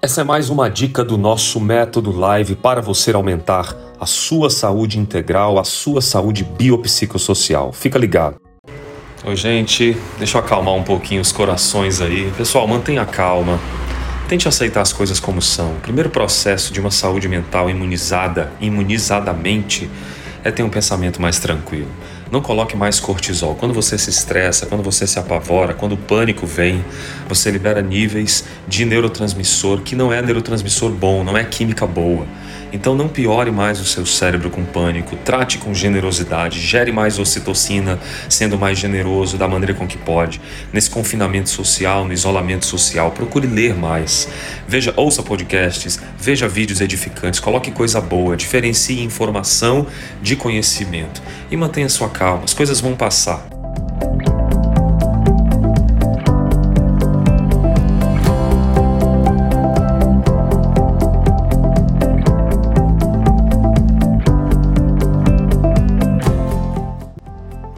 Essa é mais uma dica do nosso método live para você aumentar a sua saúde integral, a sua saúde biopsicossocial. Fica ligado. Oi, gente, deixa eu acalmar um pouquinho os corações aí. Pessoal, mantenha calma. Tente aceitar as coisas como são. O primeiro processo de uma saúde mental imunizada, imunizadamente, é ter um pensamento mais tranquilo. Não coloque mais cortisol. Quando você se estressa, quando você se apavora, quando o pânico vem, você libera níveis de neurotransmissor que não é neurotransmissor bom, não é química boa. Então não piore mais o seu cérebro com pânico, trate com generosidade, gere mais ocitocina, sendo mais generoso da maneira com que pode. Nesse confinamento social, no isolamento social, procure ler mais. Veja, ouça podcasts, veja vídeos edificantes, coloque coisa boa, diferencie informação de conhecimento e mantenha sua calma. As coisas vão passar.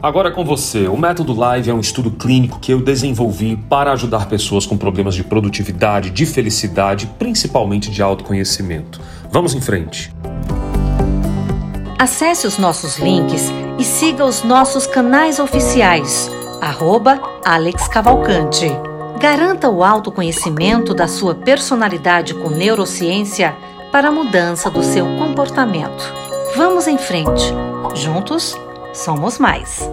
Agora com você. O método Live é um estudo clínico que eu desenvolvi para ajudar pessoas com problemas de produtividade, de felicidade, principalmente de autoconhecimento. Vamos em frente. Acesse os nossos links e siga os nossos canais oficiais. Arroba Alex Cavalcante. Garanta o autoconhecimento da sua personalidade com neurociência para a mudança do seu comportamento. Vamos em frente. Juntos, somos mais.